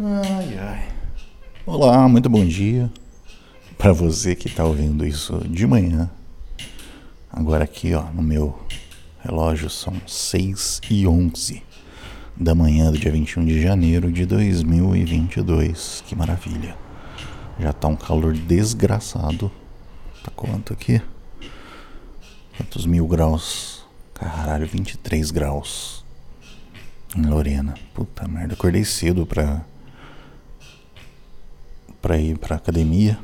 Ai, ai. Olá, muito bom dia para você que está ouvindo isso de manhã. Agora aqui, ó, no meu relógio são 6 e 11 da manhã do dia 21 de janeiro de 2022. Que maravilha. Já tá um calor desgraçado. Tá quanto aqui? Quantos mil graus? Caralho, 23 graus. Em Lorena. Puta merda, acordei cedo pra para ir para academia.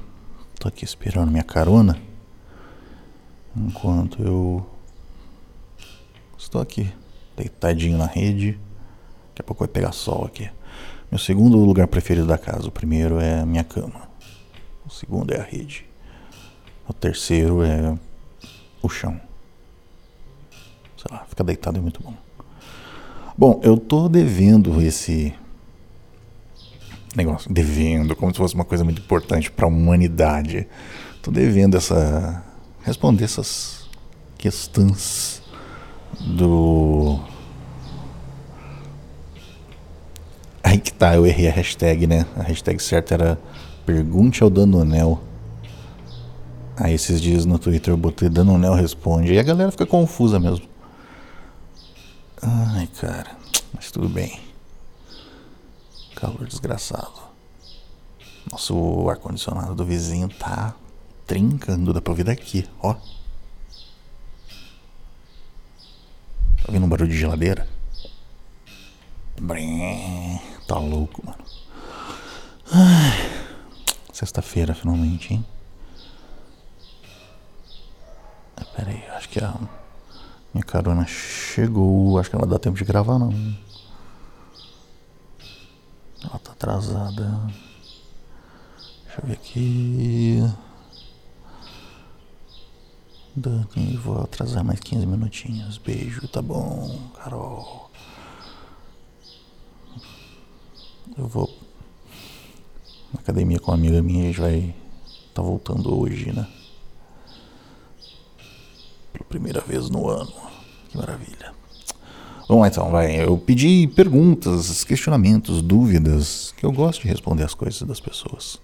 Tô aqui esperando minha carona. Enquanto eu estou aqui, deitadinho na rede. Daqui a pouco vai pegar sol aqui. Meu segundo lugar preferido da casa. O primeiro é a minha cama. O segundo é a rede. O terceiro é o chão. Sei lá, ficar deitado é muito bom. Bom, eu tô devendo esse negócio, devendo, como se fosse uma coisa muito importante para a humanidade. Tô devendo essa responder essas questões do Aí que tá, eu errei a hashtag, né? A hashtag certa era Pergunte ao Danonel. Aí esses dias no Twitter eu botei Danonel responde. E a galera fica confusa mesmo. Ai, cara. Mas tudo bem. Calor desgraçado. Nosso ar-condicionado do vizinho tá trincando. Dá pra ouvir daqui, ó. Tá ouvindo um barulho de geladeira? Brim, tá louco, mano. Sexta-feira, finalmente, hein? Pera aí, acho que a minha carona chegou. Acho que ela dá tempo de gravar, não. Ela tá atrasada. Deixa eu ver aqui. Dani, vou atrasar mais 15 minutinhos. Beijo, tá bom, Carol. Eu vou na academia com uma amiga minha, a gente vai tá voltando hoje, né? Pela primeira vez no ano. Que maravilha. Lá então, vai. Eu pedi perguntas, questionamentos, dúvidas, que eu gosto de responder as coisas das pessoas.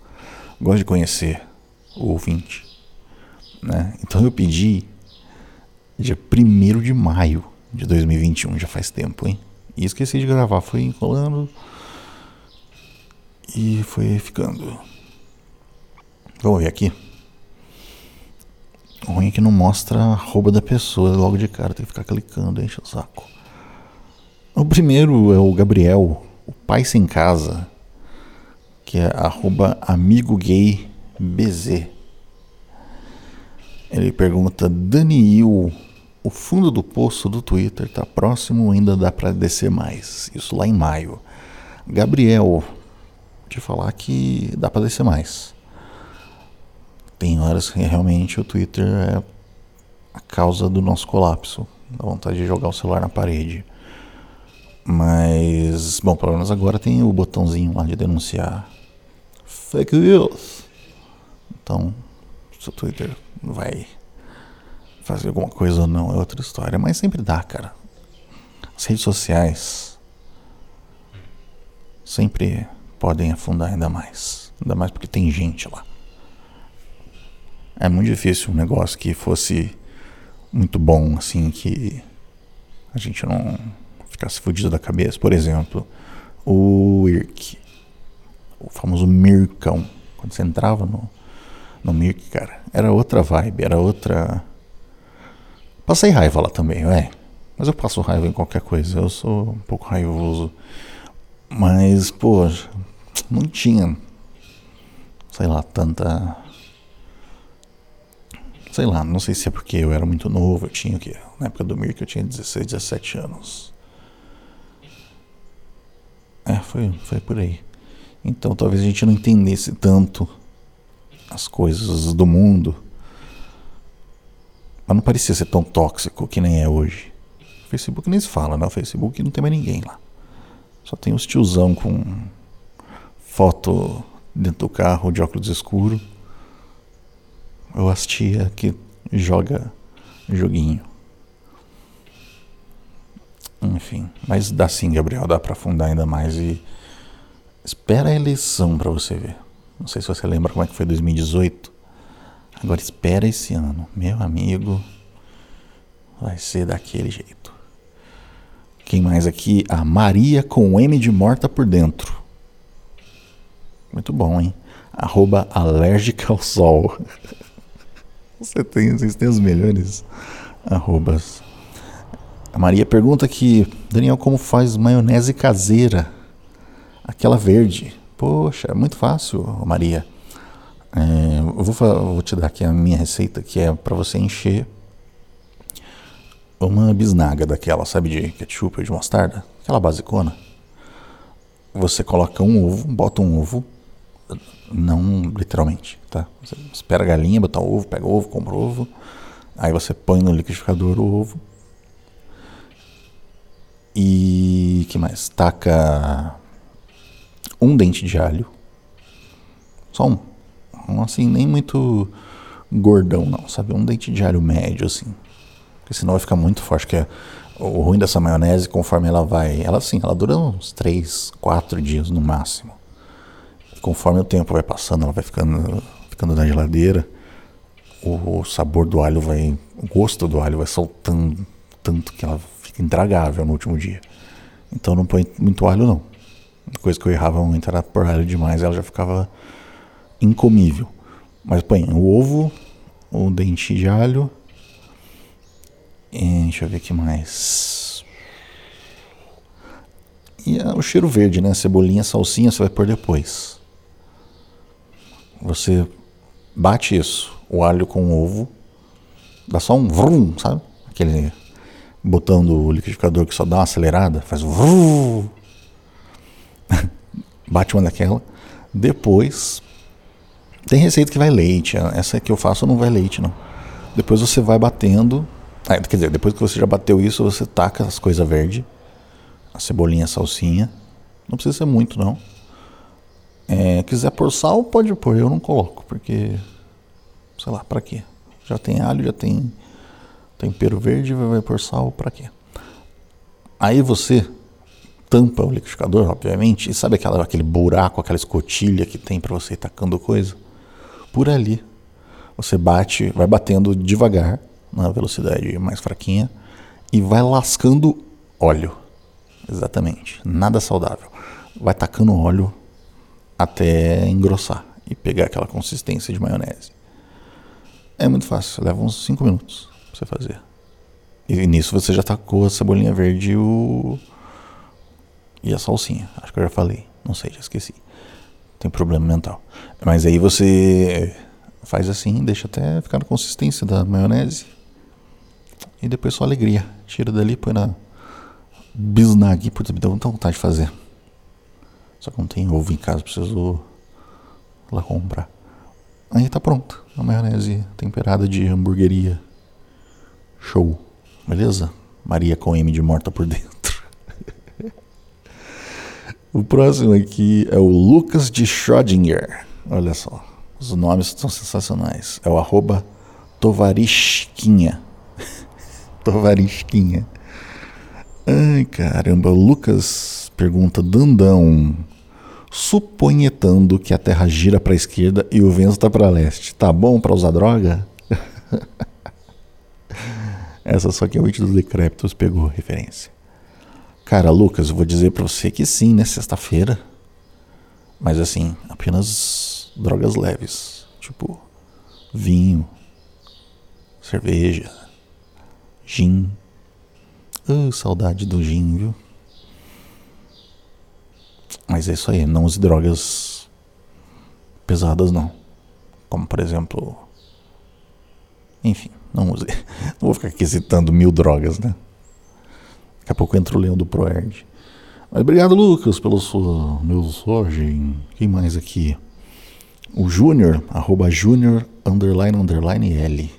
Gosto de conhecer o ouvinte. Né? Então eu pedi dia 1 de maio de 2021, já faz tempo, hein? E esqueci de gravar, foi enrolando e foi ficando. Vamos ver aqui. O ruim é que não mostra a roupa da pessoa logo de cara, tem que ficar clicando, enche o saco. O primeiro é o Gabriel, o pai sem casa, que é arroba amigo gay BZ. Ele pergunta, Daniel, o fundo do poço do Twitter tá próximo ainda dá para descer mais? Isso lá em maio. Gabriel, te falar que dá para descer mais. Tem horas que realmente o Twitter é a causa do nosso colapso. Dá vontade de jogar o celular na parede. Mas, bom, pelo menos agora tem o botãozinho lá de denunciar fake news. Então, se o Twitter vai fazer alguma coisa ou não é outra história. Mas sempre dá, cara. As redes sociais sempre podem afundar ainda mais. Ainda mais porque tem gente lá. É muito difícil um negócio que fosse muito bom, assim, que a gente não ficasse fudido da cabeça. Por exemplo, o IRC, o famoso Mircão. Quando você entrava no, no Mirk, cara, era outra vibe, era outra. Passei raiva lá também, é. Mas eu passo raiva em qualquer coisa, eu sou um pouco raivoso. Mas, pô, não tinha, sei lá, tanta. Sei lá, não sei se é porque eu era muito novo, eu tinha o quê? Na época do Mirk eu tinha 16, 17 anos. É, foi, foi por aí. Então talvez a gente não entendesse tanto as coisas do mundo. Mas não parecia ser tão tóxico que nem é hoje. O Facebook nem se fala, né? O Facebook não tem mais ninguém lá. Só tem os tiozão com foto dentro do carro de óculos escuros. Ou as tia que joga joguinho. Enfim, mas dá sim, Gabriel, dá para afundar ainda mais e Espera a eleição para você ver. Não sei se você lembra como é que foi 2018. Agora espera esse ano, meu amigo. Vai ser daquele jeito. Quem mais aqui? A Maria com M de morta por dentro. Muito bom, hein? Arroba alérgica ao sol. Você tem, vocês têm os melhores arrobas. A Maria pergunta aqui, Daniel, como faz maionese caseira? Aquela verde. Poxa, é muito fácil, Maria. É, eu vou, vou, te dar aqui a minha receita, que é para você encher uma bisnaga daquela, sabe, de ketchup ou de mostarda, aquela basicona. Você coloca um ovo, bota um ovo, não literalmente, tá? Você espera a galinha, botar o ovo, pega o ovo, compra o ovo, aí você põe no liquidificador o ovo. E que mais? Taca um dente de alho. Só um. Um assim, nem muito gordão não, sabe? Um dente de alho médio assim. Porque senão vai ficar muito forte, que é o ruim dessa maionese, conforme ela vai, ela assim, ela dura uns 3, 4 dias no máximo conforme o tempo vai passando, ela vai ficando, ficando na geladeira, o, o sabor do alho vai, o gosto do alho vai soltando tanto que ela intragável no último dia. Então não põe muito alho não. Coisa que eu errava muito era pôr alho demais, ela já ficava incomível. Mas põe o ovo, o dente de alho, e, deixa eu ver o que mais. E o cheiro verde, né? Cebolinha, salsinha, você vai pôr depois. Você bate isso, o alho com o ovo, dá só um vrum, sabe? Aquele botão do liquidificador que só dá uma acelerada, faz um bate uma daquela. Depois, tem receita que vai leite. Essa que eu faço não vai leite, não. Depois você vai batendo. É, quer dizer, depois que você já bateu isso, você taca as coisas verdes. A cebolinha, a salsinha. Não precisa ser muito, não. É, quiser pôr sal, pode pôr. Eu não coloco, porque. Sei lá, pra quê? Já tem alho, já tem tempero verde, vai pôr sal, pra quê? Aí você tampa o liquidificador, obviamente, e sabe aquela, aquele buraco, aquela escotilha que tem para você ir tacando coisa? Por ali. Você bate, vai batendo devagar, na velocidade mais fraquinha, e vai lascando óleo. Exatamente. Nada saudável. Vai tacando óleo até engrossar e pegar aquela consistência de maionese. É muito fácil, leva uns 5 minutos você fazer. E nisso você já tacou a cebolinha verde e, o... e a salsinha. Acho que eu já falei. Não sei, já esqueci. Tem problema mental. Mas aí você faz assim, deixa até ficar na consistência da maionese. E depois só alegria. Tira dali, põe na bisnague. Putz, me deu muita vontade de fazer. Só que não tem ovo em casa, preciso lá comprar. Aí tá pronto. A maionese temperada de hamburgueria. Show. Beleza? Maria com M de morta por dentro. o próximo aqui é o Lucas de Schrödinger. Olha só. Os nomes são sensacionais. É o arroba Tovarishquinha. Tovarishquinha. Ai, caramba. Lucas pergunta: Dandão, suponhetando que a Terra gira para a esquerda e o vento está para leste. Tá bom para usar droga? Essa só que é o dos Decrépitos pegou referência. Cara, Lucas, eu vou dizer para você que sim, né? Sexta-feira. Mas assim, apenas drogas leves. Tipo, vinho, cerveja, gin. Oh, saudade do gin, viu? Mas é isso aí, não use drogas pesadas não. Como por exemplo. Enfim, não. Não vou ficar aqui citando mil drogas, né? Daqui a pouco entra o leão do Proerd. Mas obrigado, Lucas, pelo sua mensagem. Quem mais aqui? O Júnior, arroba Júnior, underline, underline L.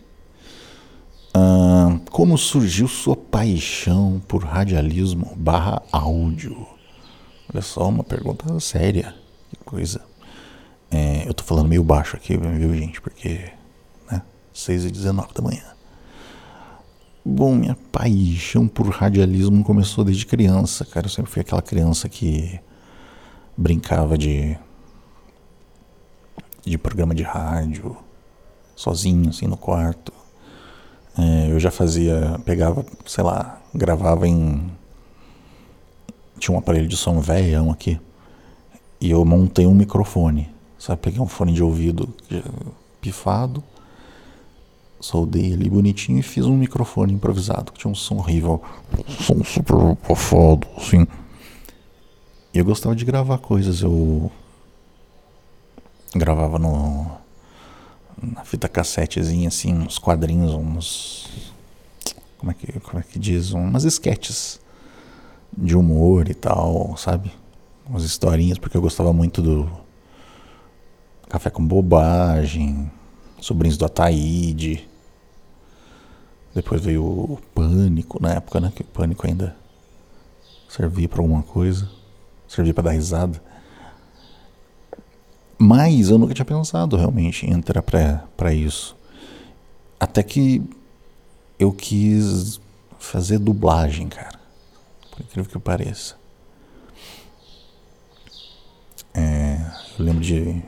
Ah, como surgiu sua paixão por radialismo barra áudio? Olha só, uma pergunta séria. Que coisa. É, eu tô falando meio baixo aqui, viu, gente? Porque? 6 e 19 da manhã. Bom, minha paixão por radialismo começou desde criança, cara. Eu sempre fui aquela criança que brincava de de programa de rádio sozinho assim no quarto. É, eu já fazia, pegava, sei lá, gravava em tinha um aparelho de som velhão aqui e eu montei um microfone, sabe? Peguei um fone de ouvido pifado, soldei ali bonitinho e fiz um microfone improvisado que tinha um som horrível, um som super abafado, assim. E eu gostava de gravar coisas, eu gravava no na fita cassetezinha assim, uns quadrinhos, uns como é que como é que diz, umas sketches de humor e tal, sabe? Umas historinhas porque eu gostava muito do Café com Bobagem, Sobrinhos do Ataíde. Depois veio o Pânico, na época, né? Que o Pânico ainda servia para alguma coisa, servia para dar risada. Mas eu nunca tinha pensado realmente em entrar para isso. Até que eu quis fazer dublagem, cara. Por incrível que pareça. É, eu lembro de,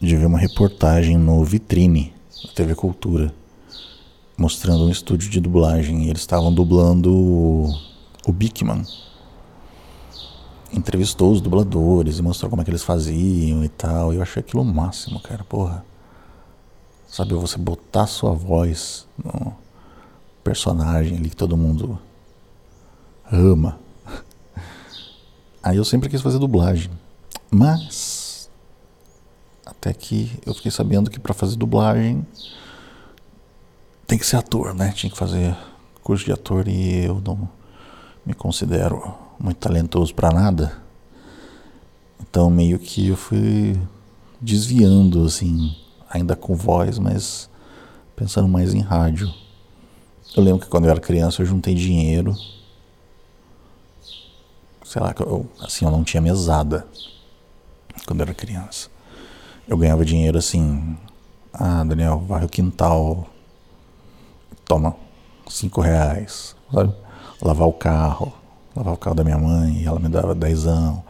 de ver uma reportagem no Vitrine, da TV Cultura, mostrando um estúdio de dublagem. E eles estavam dublando o, o Bickman entrevistou os dubladores e mostrou como é que eles faziam e tal. E eu achei aquilo o máximo, cara, porra. Sabe, você botar sua voz no personagem ali que todo mundo ama. Aí eu sempre quis fazer dublagem. Mas até que eu fiquei sabendo que para fazer dublagem tem que ser ator, né? Tinha que fazer curso de ator e eu não me considero muito talentoso para nada. Então meio que eu fui desviando assim, ainda com voz, mas pensando mais em rádio. Eu lembro que quando eu era criança eu juntei dinheiro. Sei lá, eu, assim, eu não tinha mesada quando eu era criança. Eu ganhava dinheiro assim. Ah, Daniel, vai o quintal. Toma cinco reais. Sabe? Lavar o carro lavar o carro da minha mãe, ela me dava dezão.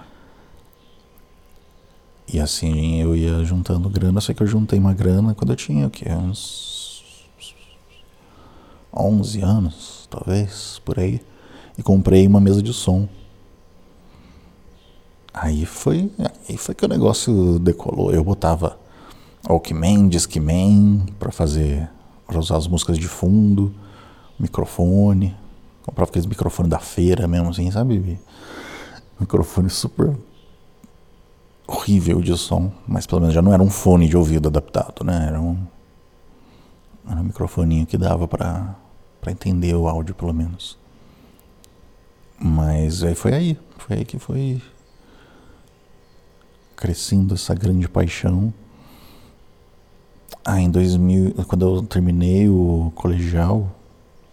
E assim eu ia juntando grana, sei que eu juntei uma grana quando eu tinha o quê? Uns 11 anos, talvez, por aí. E comprei uma mesa de som. Aí foi, aí foi que o negócio decolou. Eu botava Walkman, Discman para fazer, para usar as músicas de fundo, microfone. Comprava aqueles microfones da feira mesmo, assim, sabe? Microfone super horrível de som, mas pelo menos já não era um fone de ouvido adaptado, né? Era um, era um microfoninho que dava para entender o áudio, pelo menos. Mas aí foi aí, foi aí que foi crescendo essa grande paixão. Ah, em 2000, quando eu terminei o colegial,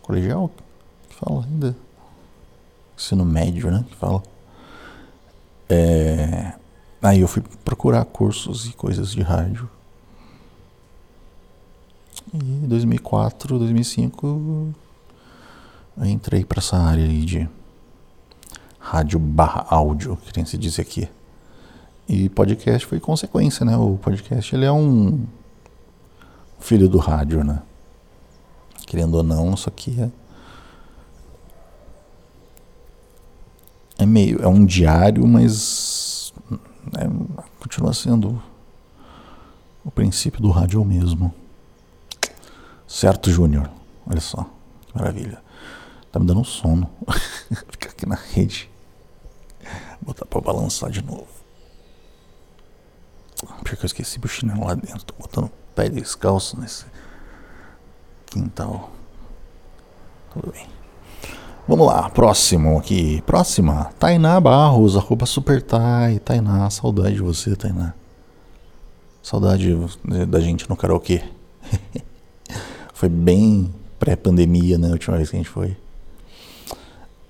colegial fala ainda. Ensino médio, né? Que fala. É, aí eu fui procurar cursos e coisas de rádio. E em 2004, 2005 eu entrei para essa área aí de rádio barra áudio, que tem se dizer aqui. E podcast foi consequência, né? O podcast ele é um filho do rádio, né? Querendo ou não, isso aqui é é meio, é um diário, mas é, continua sendo o princípio do rádio mesmo. Certo, Júnior? Olha só, que maravilha. Tá me dando um sono. Ficar aqui na rede. Botar pra balançar de novo. Porque eu esqueci o chinelo lá dentro. Tô botando pé descalço nesse quintal. Tudo bem. Vamos lá, próximo aqui. Próxima, Tainá Barros, arroba Super Tai. Tainá, saudade de você, Tainá. Saudade da gente no karaokê. foi bem pré-pandemia, né? A última vez que a gente foi.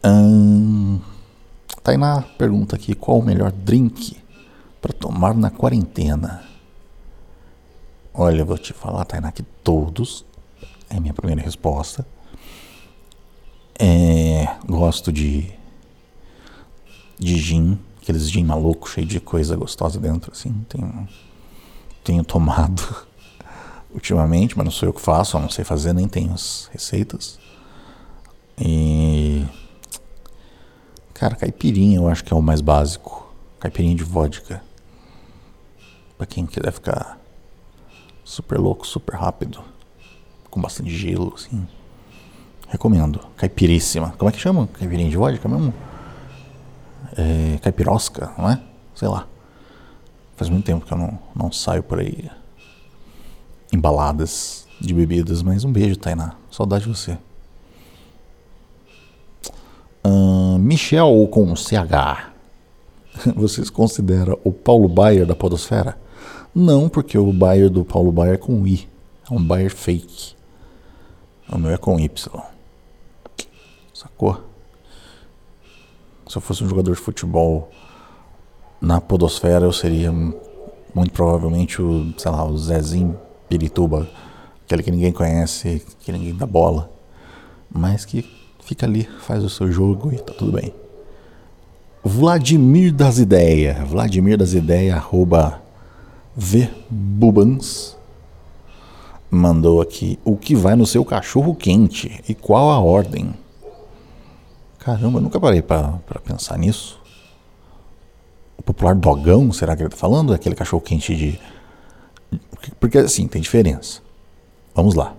Hum, Tainá pergunta aqui: qual o melhor drink para tomar na quarentena? Olha, eu vou te falar, Tainá, que todos. É a minha primeira resposta é, gosto de de gin, aqueles gin maluco, cheio de coisa gostosa dentro, assim. Tenho, tenho tomado ultimamente, mas não sou eu que faço, eu não sei fazer, nem tenho as receitas. E. Cara, caipirinha eu acho que é o mais básico. Caipirinha de vodka. Pra quem quiser ficar super louco, super rápido. Com bastante gelo, assim. Recomendo. Caipiríssima. Como é que chama? Caipirinha de vodka mesmo? É, caipirosca, não é? Sei lá. Faz muito tempo que eu não, não saio por aí embaladas de bebidas, mas um beijo, Tainá. Saudade de você. Uh, Michel com CH. Vocês consideram o Paulo Baier da Podosfera? Não, porque o Baier do Paulo Baier é com I. É um Baier fake. O meu é com Y. Sacou? Se eu fosse um jogador de futebol na Podosfera, eu seria muito provavelmente o, sei lá, o Zezinho Pirituba, aquele que ninguém conhece, que ninguém dá bola, mas que fica ali, faz o seu jogo e tá tudo bem. Vladimir das Ideias, Vladimir das Ideias, arroba Verbubans, mandou aqui o que vai no seu cachorro quente e qual a ordem. Caramba, eu nunca parei para pensar nisso. O popular dogão, será que ele tá falando? Aquele cachorro quente de porque assim, tem diferença. Vamos lá.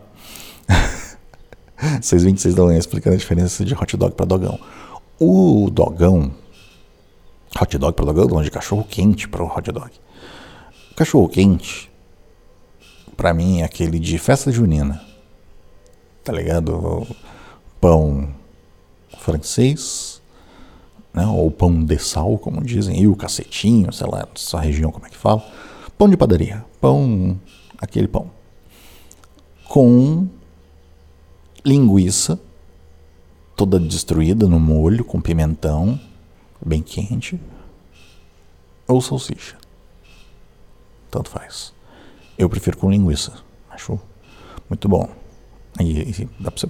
626 da manhã explicando a diferença de hot dog para dogão. O dogão, hot dog para dogão, não, de cachorro quente para o hot dog. Cachorro quente, para mim, é aquele de festa junina. Tá ligado? Pão francês, né? ou pão de sal, como dizem, e o cacetinho, sei lá, sua região como é que fala pão de padaria, pão, aquele pão, com linguiça toda destruída no molho, com pimentão bem quente, ou salsicha. Tanto faz. Eu prefiro com linguiça. Acho muito bom. E, e dá pra você.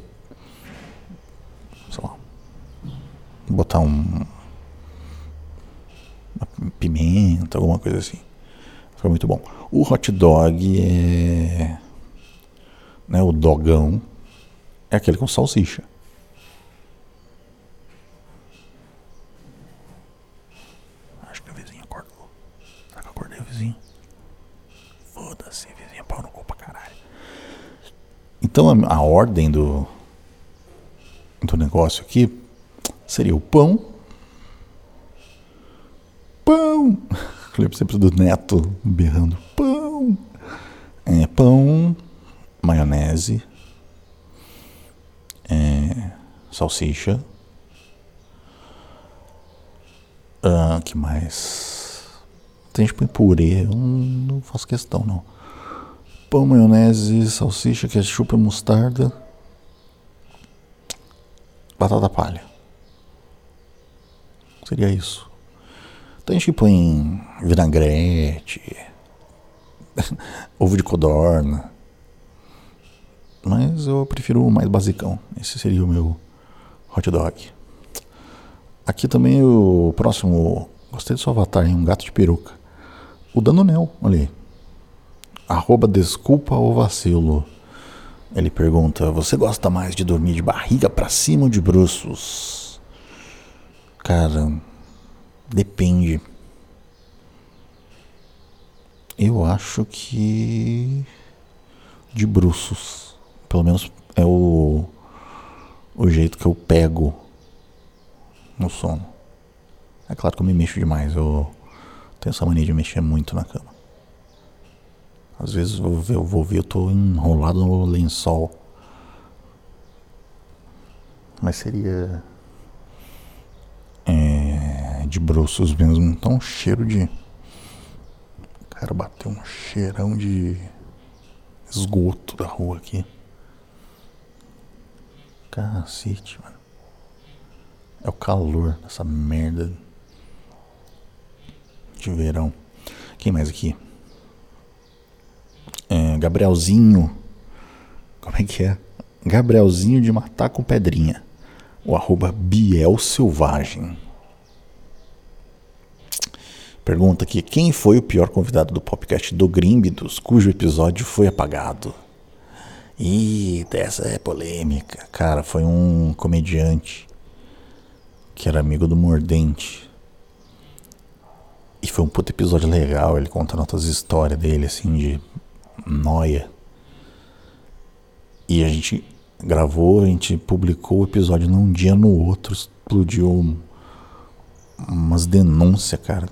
Sei lá. Botar um. Uma pimenta, alguma coisa assim. Foi muito bom. O hot dog é. Né, o dogão é aquele com salsicha. Acho que o vizinho acordou. Será que eu acordei o vizinho? Foda-se, vizinho, pau no cu pra caralho. Então a, a ordem do, do negócio aqui seria o pão. Pão! Lembro sempre do neto berrando: pão! É, pão, maionese, é, salsicha. Ah, que mais? Tem tipo purê, eu não faço questão não. Pão, maionese, salsicha, ketchup, mostarda. Batata palha. Seria isso. Então a gente põe vinagrete, ovo de codorna. Mas eu prefiro o mais basicão. Esse seria o meu hot dog. Aqui também o próximo. Gostei do seu avatar, hein? um gato de peruca. O Danonel, olha aí. Arroba desculpa o vacilo. Ele pergunta: Você gosta mais de dormir de barriga para cima ou de bruços? Cara, Depende. Eu acho que de bruços. Pelo menos é o, o jeito que eu pego no sono. É claro que eu me mexo demais. Eu tenho essa mania de mexer muito na cama. Às vezes eu vou ver, eu, vou ver, eu tô enrolado no lençol. Mas seria. É, de bruços mesmo. Então, um cheiro de. Cara, bateu um cheirão de esgoto da rua aqui. Cacete, mano. É o calor dessa merda de verão. Quem mais aqui? É, Gabrielzinho. Como é que é? Gabrielzinho de matar com pedrinha. O arroba Biel Selvagem. Pergunta aqui: quem foi o pior convidado do podcast do Grimbidos cujo episódio foi apagado? Ih, essa é polêmica. Cara, foi um comediante que era amigo do Mordente. E foi um puto episódio legal, ele contando outras histórias dele, assim, de noia. E a gente gravou, a gente publicou o episódio num dia no outro, explodiu umas denúncias, cara,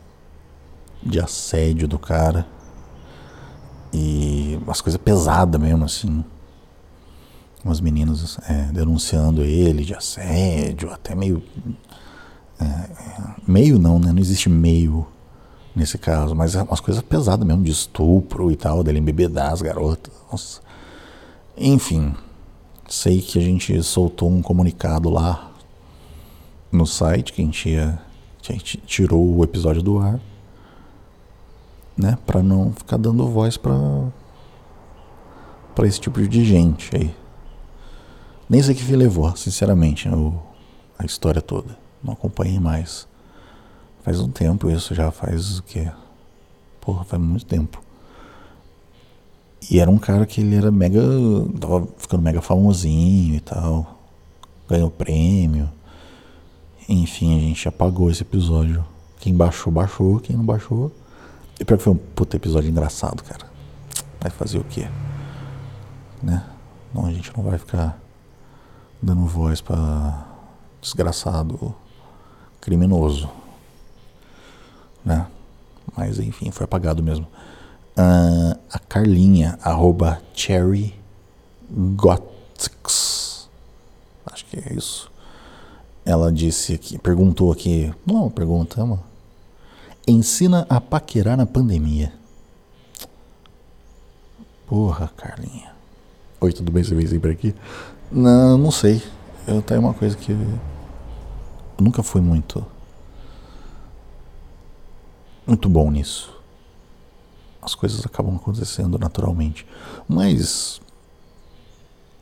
de assédio do cara. E umas coisas pesadas mesmo, assim. Umas meninas é, denunciando ele de assédio, até meio. É, meio não, né? Não existe meio nesse caso, mas é umas coisas pesadas mesmo, de estupro e tal, dele embebedar as garotas. Nossa. Enfim, sei que a gente soltou um comunicado lá no site que a gente, ia, a gente tirou o episódio do ar, né, para não ficar dando voz para para esse tipo de gente aí. Nem sei que fim levou, sinceramente, o, a história toda. Não acompanhei mais. Faz um tempo isso, já faz o quê? Porra, faz muito tempo. E era um cara que ele era mega. tava ficando mega famosinho e tal. Ganhou prêmio. Enfim, a gente apagou esse episódio. Quem baixou, baixou. Quem não baixou. E pior que foi um puta episódio engraçado, cara. Vai fazer o quê? Né? Não, a gente não vai ficar dando voz pra desgraçado criminoso né? Mas enfim, foi apagado mesmo. Uh, a Carlinha, arroba Cherry. Acho que é isso. Ela disse aqui, perguntou aqui. Não, pergunta, mano. Ensina a paquerar na pandemia. Porra, Carlinha. Oi, tudo bem? Você veio sempre aqui? Não, não sei. Eu tenho uma coisa que. Eu nunca fui muito muito bom nisso. As coisas acabam acontecendo naturalmente. Mas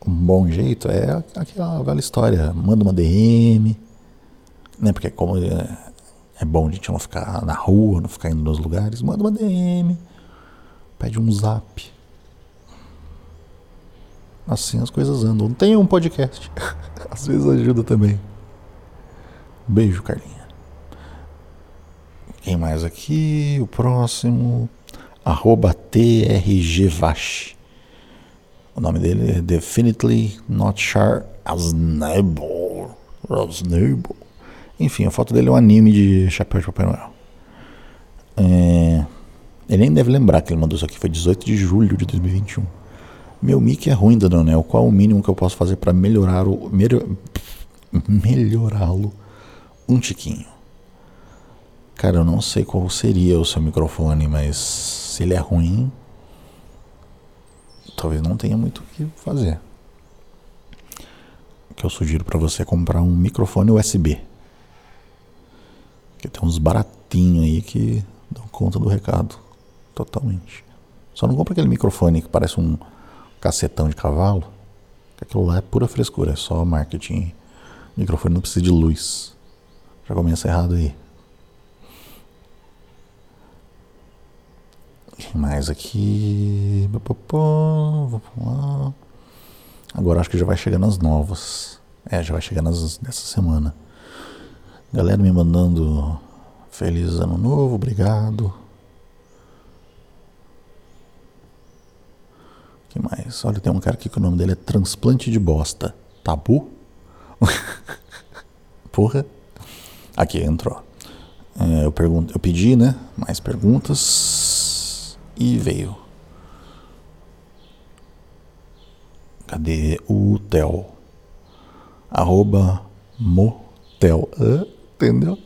um bom jeito é aquela velha história. Manda uma DM, né? Porque como é, é bom a gente não ficar na rua, não ficar indo nos lugares, manda uma DM, pede um zap. Assim as coisas andam. Tem um podcast. Às vezes ajuda também. Beijo, Carlinhos. Quem mais aqui? O próximo. Arroba TRGVash. O nome dele é Definitely Not Sure as Neighbor. Enfim, a foto dele é um anime de chapéu de Papai Noel. É, ele nem deve lembrar que ele mandou isso aqui. Foi 18 de julho de 2021. Meu mic é ruim, Daniel. Qual o mínimo que eu posso fazer para melhorar o. Melhorá-lo um tiquinho? Cara, eu não sei qual seria o seu microfone, mas se ele é ruim, talvez não tenha muito o que fazer. Que eu sugiro para você comprar um microfone USB. Que tem uns baratinhos aí que dão conta do recado totalmente. Só não compra aquele microfone que parece um cacetão de cavalo. Aquilo lá é pura frescura, é só marketing. O microfone não precisa de luz. Já começa errado aí. Quem mais aqui? Vamos lá. Agora acho que já vai chegar nas novas. É, já vai chegar nas dessa semana. Galera me mandando feliz ano novo, obrigado. que mais? Olha, tem um cara aqui que o nome dele é Transplante de Bosta. Tabu? Porra. Aqui, entrou. É, eu, pergunto, eu pedi, né? Mais perguntas e veio. Cadê o Tel? Arroba motel. entendeu?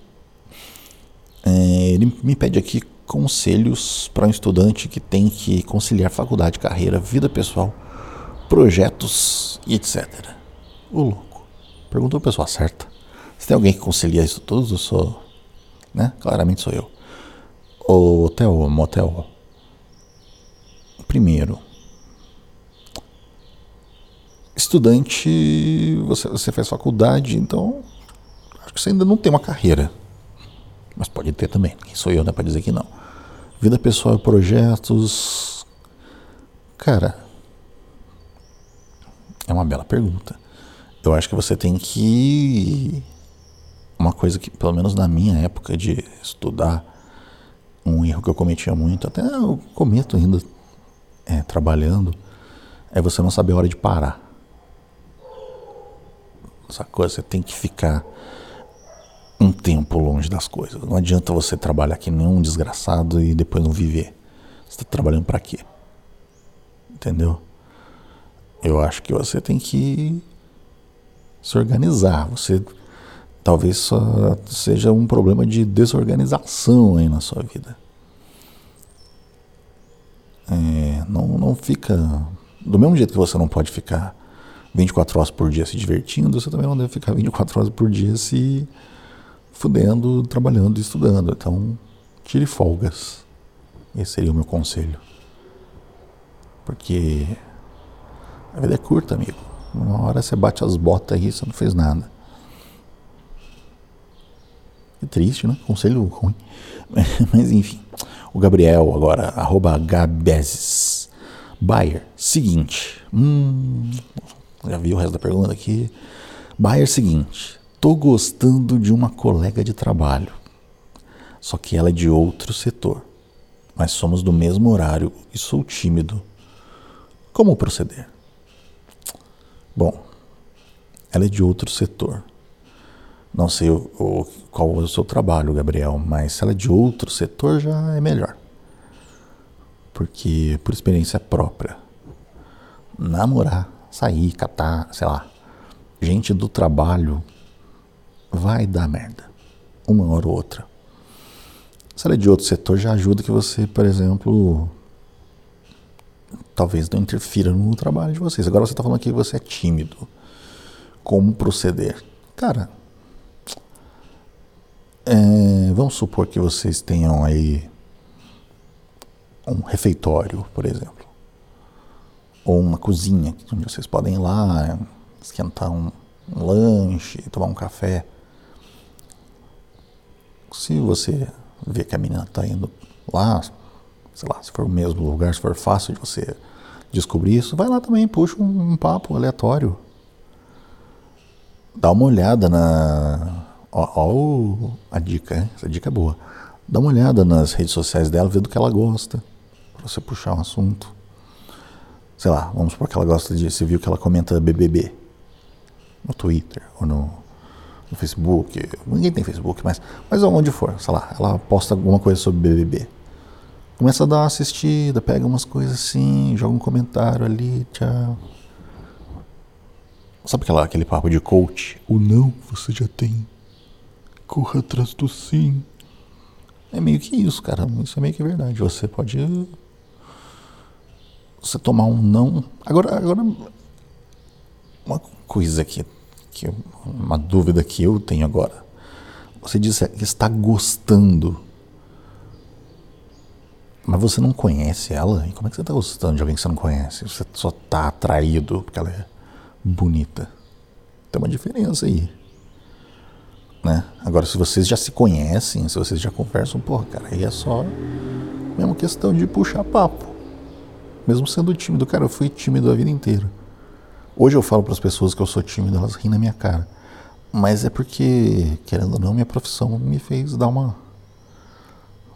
É, ele me pede aqui conselhos para um estudante que tem que conciliar faculdade, carreira, vida pessoal, projetos e etc. O louco. Perguntou a pessoa certa. Se tem alguém que concilia isso tudo, eu sou. Né? Claramente sou eu. O hotel, motel, Primeiro, estudante, você, você faz faculdade, então acho que você ainda não tem uma carreira. Mas pode ter também. Quem sou eu, né, para dizer que não. Vida pessoal projetos. Cara, é uma bela pergunta. Eu acho que você tem que. Uma coisa que, pelo menos na minha época de estudar, um erro que eu cometia muito, até eu cometo ainda é, trabalhando, é você não saber a hora de parar. Essa coisa, você tem que ficar um tempo longe das coisas. Não adianta você trabalhar que nem um desgraçado e depois não viver. Você está trabalhando para quê? Entendeu? Eu acho que você tem que se organizar. Você talvez seja um problema de desorganização aí na sua vida. É, não, não fica. Do mesmo jeito que você não pode ficar 24 horas por dia se divertindo, você também não deve ficar 24 horas por dia se fudendo, trabalhando estudando. Então, tire folgas. Esse seria o meu conselho. Porque a vida é curta, amigo. Uma hora você bate as botas aí, você não fez nada. É triste, né? Conselho ruim. Mas enfim. O Gabriel agora, arroba Gabezes. Bayer, seguinte. Hum, já vi o resto da pergunta aqui. Bayer, seguinte. Tô gostando de uma colega de trabalho. Só que ela é de outro setor. Mas somos do mesmo horário e sou tímido. Como proceder? Bom, ela é de outro setor. Não sei o, o, qual é o seu trabalho, Gabriel, mas se ela é de outro setor já é melhor. Porque, por experiência própria, namorar, sair, catar, sei lá, gente do trabalho vai dar merda. Uma hora ou outra. Se ela é de outro setor, já ajuda que você, por exemplo, talvez não interfira no trabalho de vocês. Agora você está falando que você é tímido. Como proceder? Cara, é, vamos supor que vocês tenham aí um refeitório, por exemplo, ou uma cozinha onde vocês podem ir lá esquentar um, um lanche, tomar um café. Se você vê que a menina está indo lá, sei lá, se for o mesmo lugar, se for fácil de você descobrir isso, vai lá também, puxa um, um papo aleatório. Dá uma olhada na, Ó, ó, a dica, hein? essa dica é boa. Dá uma olhada nas redes sociais dela, vê do que ela gosta, para você puxar um assunto. Sei lá, vamos supor que ela gosta de. Você viu que ela comenta BBB no Twitter ou no, no Facebook. Ninguém tem Facebook, mas, mas onde for, sei lá, ela posta alguma coisa sobre BBB. Começa a dar uma assistida, pega umas coisas assim, joga um comentário ali, tchau. Sabe aquela, aquele papo de coach? O não você já tem corra atrás do sim. É meio que isso, cara. Isso é meio que verdade. Você pode. Você tomar um não. Agora, agora uma coisa que, que. Uma dúvida que eu tenho agora. Você disse que está gostando. Mas você não conhece ela? E como é que você está gostando de alguém que você não conhece? Você só está atraído porque ela é bonita. Tem uma diferença aí. Né? Agora, se vocês já se conhecem, se vocês já conversam, porra, cara, aí é só mesmo questão de puxar papo. Mesmo sendo tímido, cara, eu fui tímido a vida inteira. Hoje eu falo para as pessoas que eu sou tímido, elas riem na minha cara. Mas é porque, querendo ou não, minha profissão me fez dar uma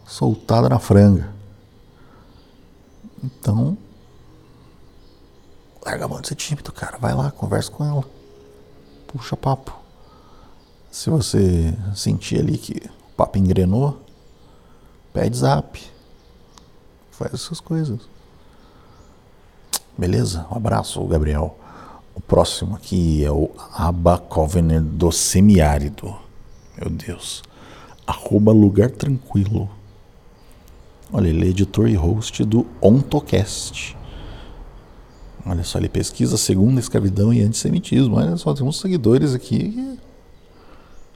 soltada na franga. Então, larga a mão de ser tímido, cara. Vai lá, conversa com ela. Puxa papo. Se você sentir ali que o papo engrenou, pede zap. Faz essas coisas. Beleza? Um abraço, Gabriel. O próximo aqui é o Aba Covenant do Semiárido. Meu Deus. Arroba Lugar Tranquilo. Olha, ele é editor e host do OntoCast. Olha só, ele pesquisa segunda escravidão e antissemitismo. Olha só, tem uns seguidores aqui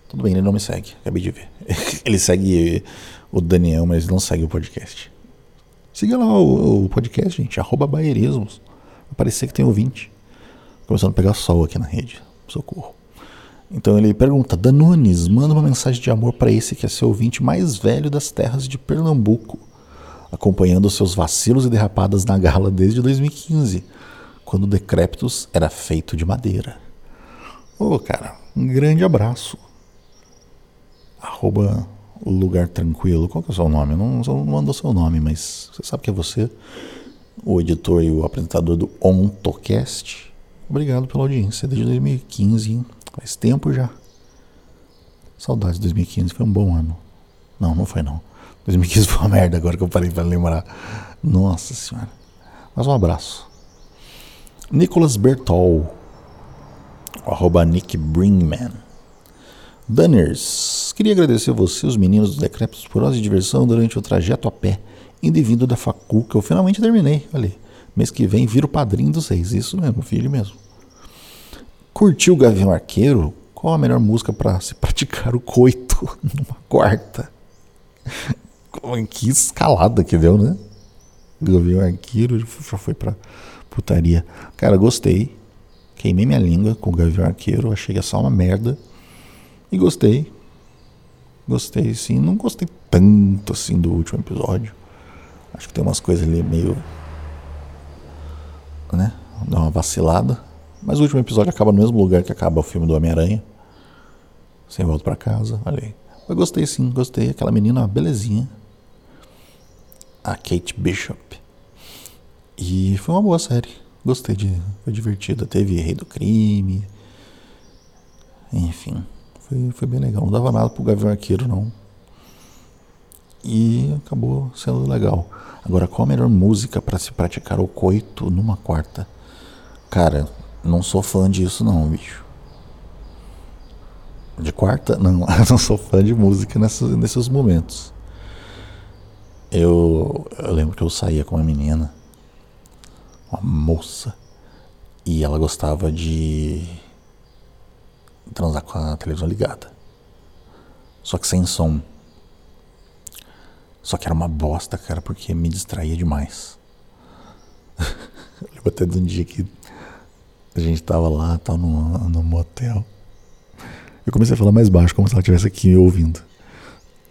tudo bem, ele não me segue, acabei de ver. ele segue o Daniel, mas não segue o podcast. Siga lá o, o podcast, gente, arroba Baierismos. Vai parecer que tem ouvinte. Começando a pegar sol aqui na rede. Socorro. Então ele pergunta: Danunes, manda uma mensagem de amor para esse que é seu ouvinte mais velho das terras de Pernambuco, acompanhando seus vacilos e derrapadas na gala desde 2015, quando o Decréptos era feito de madeira. Ô, oh, cara, um grande abraço. Arroba lugar tranquilo. Qual que é o seu nome? Não, não mandou seu nome, mas você sabe que é você, o editor e o apresentador do OntoCast. Obrigado pela audiência desde 2015, hein? Faz tempo já. Saudades de 2015, foi um bom ano. Não, não foi não. 2015 foi uma merda agora que eu parei para lembrar. Nossa senhora. Mas um abraço. Nicolas Bertol. Arroba Nick Bringman. Dunners, queria agradecer a você, os meninos do Decréptos, por horas de diversão durante o trajeto a pé, indo e vindo da facu, que eu finalmente terminei. Olha, mês que vem viro padrinho dos seis. Isso mesmo, filho mesmo. Curtiu o Gavião Arqueiro? Qual a melhor música para se praticar o coito numa quarta? Que escalada que deu, né? Gavião Arqueiro já foi pra putaria. Cara, gostei. Queimei minha língua com o Gavião Arqueiro. Achei que é só uma merda. E gostei. Gostei, sim. Não gostei tanto assim do último episódio. Acho que tem umas coisas ali meio. né? Dá uma vacilada. Mas o último episódio acaba no mesmo lugar que acaba o filme do Homem-Aranha. Sem volta para casa, olha aí. Eu gostei sim, gostei. Aquela menina, belezinha. A Kate Bishop. E foi uma boa série. Gostei de. Foi divertida. Teve Rei do Crime. Enfim. Foi, foi bem legal. Não dava nada pro Gavião Arqueiro, não. E acabou sendo legal. Agora, qual a melhor música para se praticar o coito numa quarta? Cara, não sou fã disso não, bicho. De quarta? Não, não sou fã de música nessas, nesses momentos. Eu, eu lembro que eu saía com uma menina, uma moça, e ela gostava de transar com a televisão ligada. Só que sem som. Só que era uma bosta, cara, porque me distraía demais. eu lembro até de um dia que a gente tava lá, tal, no, no motel. Eu comecei a falar mais baixo, como se ela estivesse aqui ouvindo.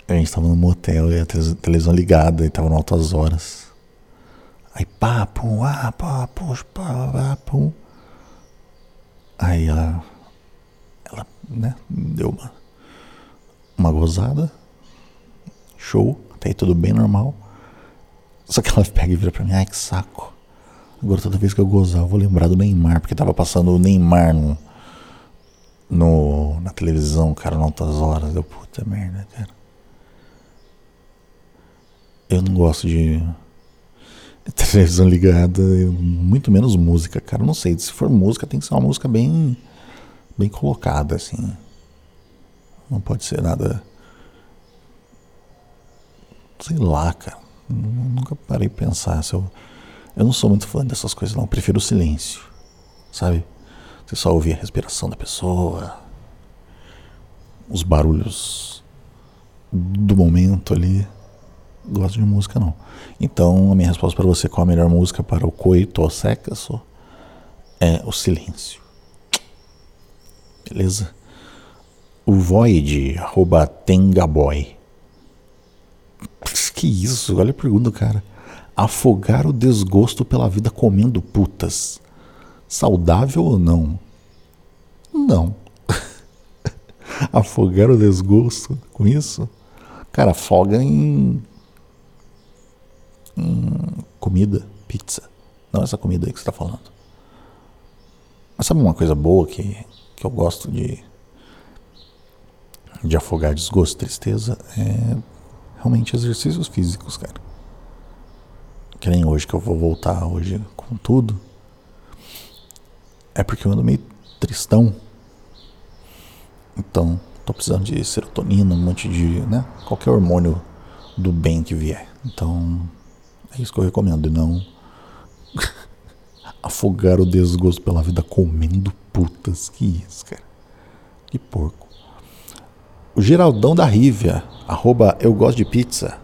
A gente tava no motel e a televisão ligada e tava no altas horas. Aí pá, pum, ah, pá, puxa, pá, pá, pum. Aí ela, né, deu uma, uma gozada. Show, até aí tudo bem normal. Só que ela pega e vira pra mim, ai que saco. Agora toda vez que eu gozar, eu vou lembrar do Neymar, porque tava passando o Neymar no, no, na televisão, cara, em altas horas. Deu puta merda, cara. Eu não gosto de televisão ligada, muito menos música, cara. Não sei, se for música, tem que ser uma música bem, bem colocada, assim. Não pode ser nada. Sei lá, cara. Nunca parei pra pensar se eu eu não sou muito fã dessas coisas, não. Eu prefiro o silêncio, sabe? Você só ouvir a respiração da pessoa, os barulhos do momento ali. Gosto de música, não. Então, a minha resposta para você, qual a melhor música para o coito ou sexo? É o silêncio. Beleza? O Void, arroba Tengaboy. Que isso? Olha a pergunta, cara afogar o desgosto pela vida comendo putas. Saudável ou não? Não. afogar o desgosto com isso? Cara, afoga em, em comida, pizza. Não essa comida aí que você está falando. Mas sabe uma coisa boa que, que eu gosto de, de afogar desgosto, tristeza? É realmente exercícios físicos, cara que nem hoje que eu vou voltar hoje com tudo, é porque eu ando meio tristão. Então, tô precisando de serotonina, um monte de, né, qualquer hormônio do bem que vier. Então, é isso que eu recomendo, e não afogar o desgosto pela vida comendo putas. Que isso, cara. Que porco. O Geraldão da Rívia, arroba eu gosto de pizza.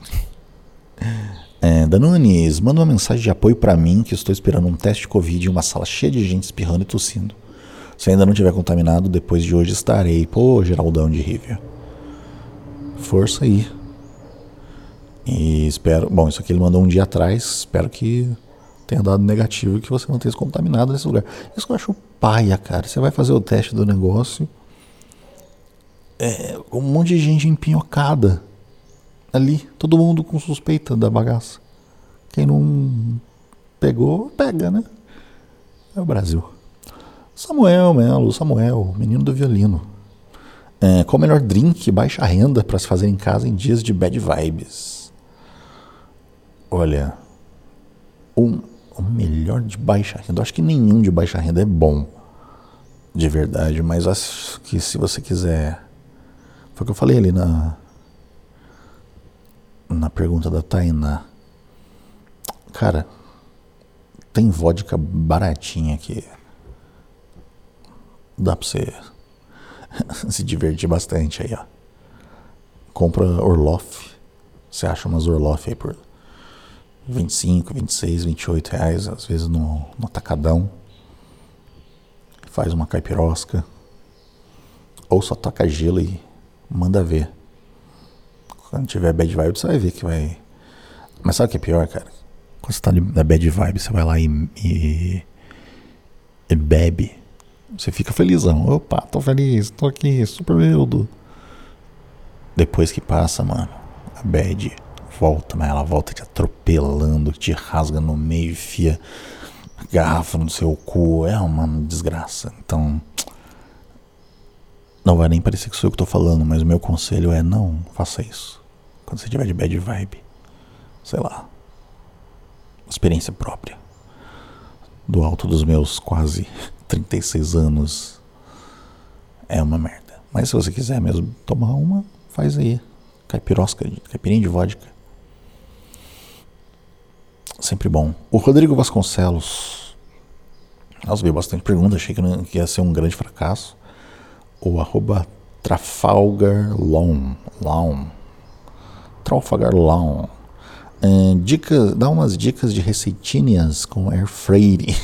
É, Danunes, manda uma mensagem de apoio para mim que estou esperando um teste de Covid em uma sala cheia de gente espirrando e tossindo. Se ainda não tiver contaminado, depois de hoje estarei. Pô, Geraldão de Rívia. Força aí. E espero. Bom, isso aqui ele mandou um dia atrás. Espero que tenha dado negativo e que você não tenha se contaminado nesse lugar. Isso que eu acho paia, cara. Você vai fazer o teste do negócio. É, um monte de gente empinhocada ali. Todo mundo com suspeita da bagaça. Quem não pegou, pega, né? É o Brasil. Samuel Melo, Samuel, menino do violino. É, qual o melhor drink baixa renda para se fazer em casa em dias de bad vibes? Olha, o, o melhor de baixa renda, acho que nenhum de baixa renda é bom, de verdade, mas acho que se você quiser. Foi o que eu falei ali na, na pergunta da Tainá. Cara, tem vodka baratinha aqui dá pra você se divertir bastante aí, ó. Compra Orloff. Você acha umas Orloff aí por 25, 26, 28 reais, às vezes no, no atacadão. Faz uma caipirosca. Ou só toca gelo e manda ver. Quando tiver bad vibe, você vai ver que vai. Mas sabe o que é pior, cara? Quando você tá na bad vibe, você vai lá e, e, e bebe você fica felizão. Opa, tô feliz, tô aqui, super meldo. Depois que passa, mano, a bad volta, mas ela volta te atropelando, te rasga no meio, enfia garrafa no seu cu. É uma desgraça. Então. Não vai nem parecer que sou eu que tô falando, mas o meu conselho é não faça isso. Quando você tiver de bad vibe. Sei lá. Experiência própria. Do alto dos meus quase 36 anos é uma merda. Mas se você quiser mesmo tomar uma, faz aí. Caipirosca, caipirinha de vodka. Sempre bom. O Rodrigo Vasconcelos. Nossa, vi bastante pergunta, achei que, não, que ia ser um grande fracasso. O arroba Trafalgar Long. É, dica, dá umas dicas de receitinhas com air fryer.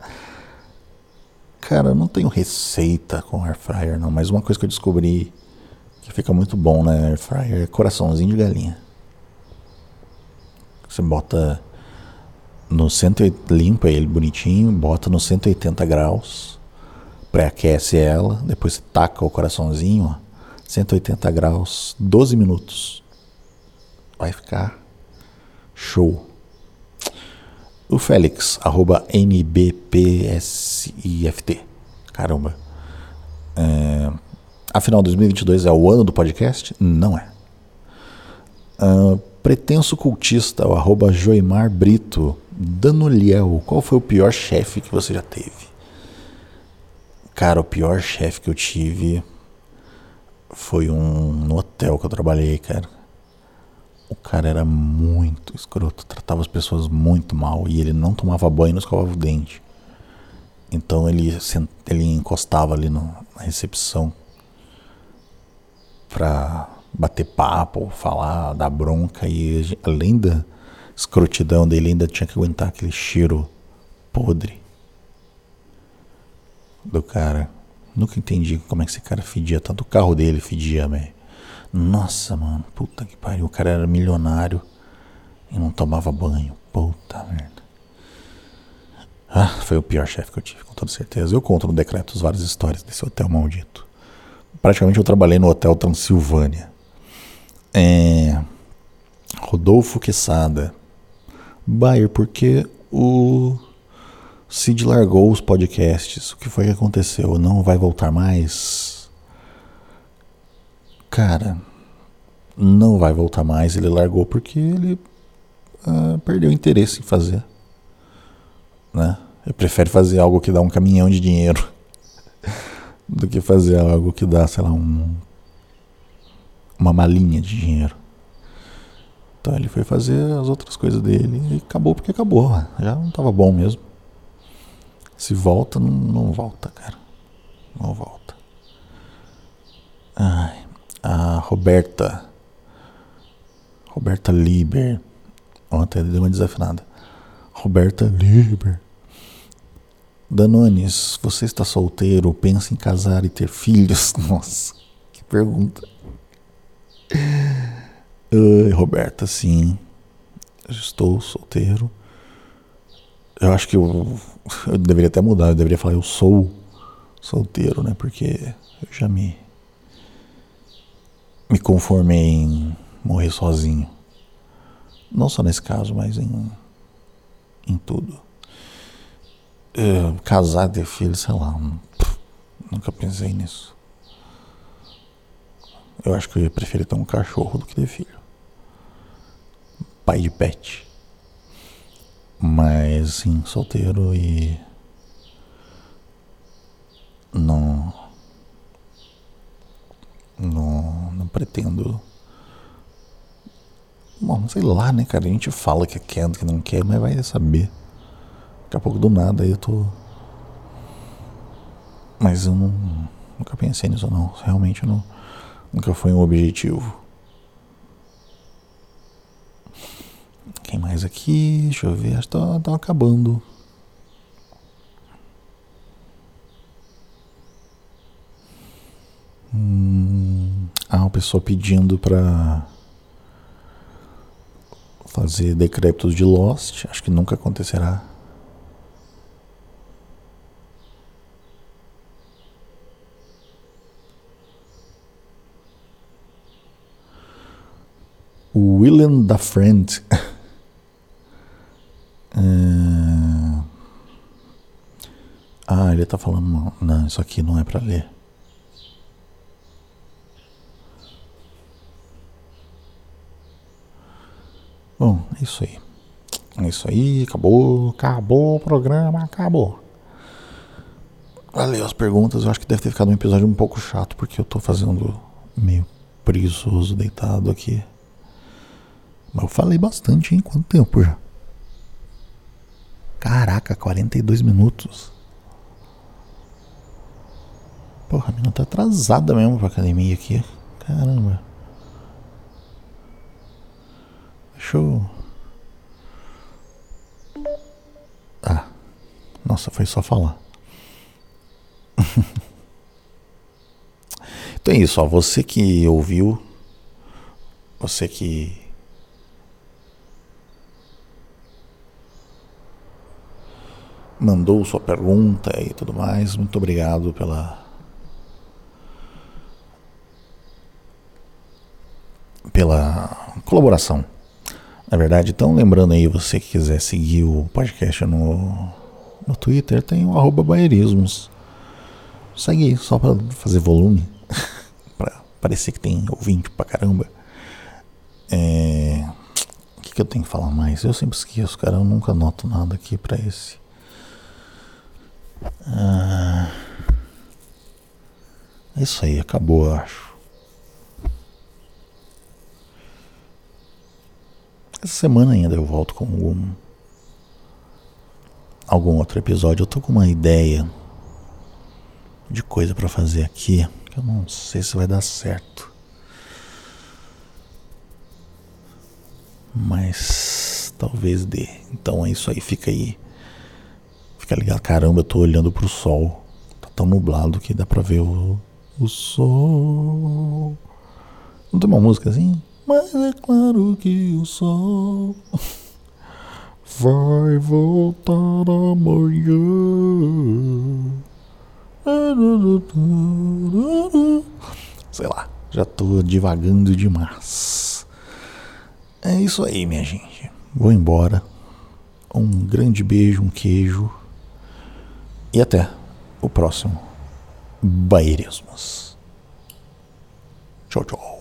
Cara, eu não tenho receita com air fryer não, mas uma coisa que eu descobri que fica muito bom na air fryer é coraçãozinho de galinha. Você bota no 180, limpa ele bonitinho, bota no 180 graus, pré-aquece ela, depois taca o coraçãozinho, ó, 180 graus, 12 minutos. Vai ficar show. O Félix, arroba NBPSIFT. Caramba. É, afinal, 2022 é o ano do podcast? Não é. Uh, pretenso cultista, o arroba Joimar Brito. Danoliel, qual foi o pior chefe que você já teve? Cara, o pior chefe que eu tive foi um no hotel que eu trabalhei, cara. O cara era muito escroto, tratava as pessoas muito mal e ele não tomava banho e não escovava o dente. Então ele, ele encostava ali no, na recepção pra bater papo, falar, dar bronca e além da escrotidão dele ainda tinha que aguentar aquele cheiro podre do cara. Nunca entendi como é que esse cara fedia, tanto o carro dele fedia, velho. Nossa, mano, puta que pariu. O cara era milionário e não tomava banho. Puta merda. Ah, foi o pior chefe que eu tive, com toda certeza. Eu conto no Decretos várias histórias desse hotel maldito. Praticamente eu trabalhei no Hotel Transilvânia. É... Rodolfo Quesada. Bayer, porque o Cid largou os podcasts. O que foi que aconteceu? Não vai voltar mais? cara, não vai voltar mais. Ele largou porque ele uh, perdeu interesse em fazer. Né? Ele prefere fazer algo que dá um caminhão de dinheiro do que fazer algo que dá, sei lá, um, uma malinha de dinheiro. Então ele foi fazer as outras coisas dele e acabou porque acabou. Já não estava bom mesmo. Se volta, não, não volta, cara. Não volta. Ai a Roberta. Roberta Liber. Ontem deu uma desafinada. Roberta Liber. Danones, você está solteiro, pensa em casar e ter filhos? Nossa, que pergunta. Ai, Roberta, sim. Estou solteiro. Eu acho que eu, eu deveria até mudar, eu deveria falar eu sou solteiro, né? Porque eu já me me conformei em morrer sozinho. Não só nesse caso, mas em em tudo. Uh, casar, ter filho, sei lá. Nunca pensei nisso. Eu acho que eu ia preferir ter um cachorro do que ter filho. Pai de pet. Mas sim, solteiro e. Não. Não, não pretendo. Bom, sei lá, né, cara? A gente fala que quer, que não quer, mas vai saber. Daqui a pouco do nada aí eu tô. Mas eu não. Nunca pensei nisso, não. Realmente não. Nunca foi um objetivo. Quem mais aqui? Deixa eu ver. Acho que tá, tá acabando. Hum, ah, o pessoal pedindo pra fazer decrépitos de Lost. Acho que nunca acontecerá. O William da Friend. É, ah, ele tá falando. Não, isso aqui não é para ler. Bom, é isso aí. É isso aí, acabou, acabou o programa, acabou. Valeu as perguntas, eu acho que deve ter ficado um episódio um pouco chato, porque eu tô fazendo meio preguiçoso deitado aqui. Mas eu falei bastante, hein? Quanto tempo já? Caraca, 42 minutos. Porra, a menina tá atrasada mesmo pra academia aqui. Caramba. Show. Ah, nossa, foi só falar. então é isso, ó. Você que ouviu, você que mandou sua pergunta e tudo mais, muito obrigado pela pela colaboração. Na verdade, então, lembrando aí, você que quiser seguir o podcast no, no Twitter, tem o arroba baerismos. Segue só para fazer volume, para parecer que tem ouvinte pra caramba. É... O que, que eu tenho que falar mais? Eu sempre esqueço, cara, eu nunca anoto nada aqui para esse. Ah... É isso aí, acabou, eu acho. Essa semana ainda eu volto com algum, algum outro episódio. Eu tô com uma ideia de coisa para fazer aqui que eu não sei se vai dar certo. Mas talvez dê. Então é isso aí, fica aí. Fica ligado. Caramba, eu tô olhando pro sol. Tá tão nublado que dá pra ver o, o sol. Não tem uma música assim? Mas é claro que o sol vai voltar amanhã. Sei lá, já tô divagando demais. É isso aí, minha gente. Vou embora. Um grande beijo, um queijo. E até o próximo Bairismos. Tchau, tchau.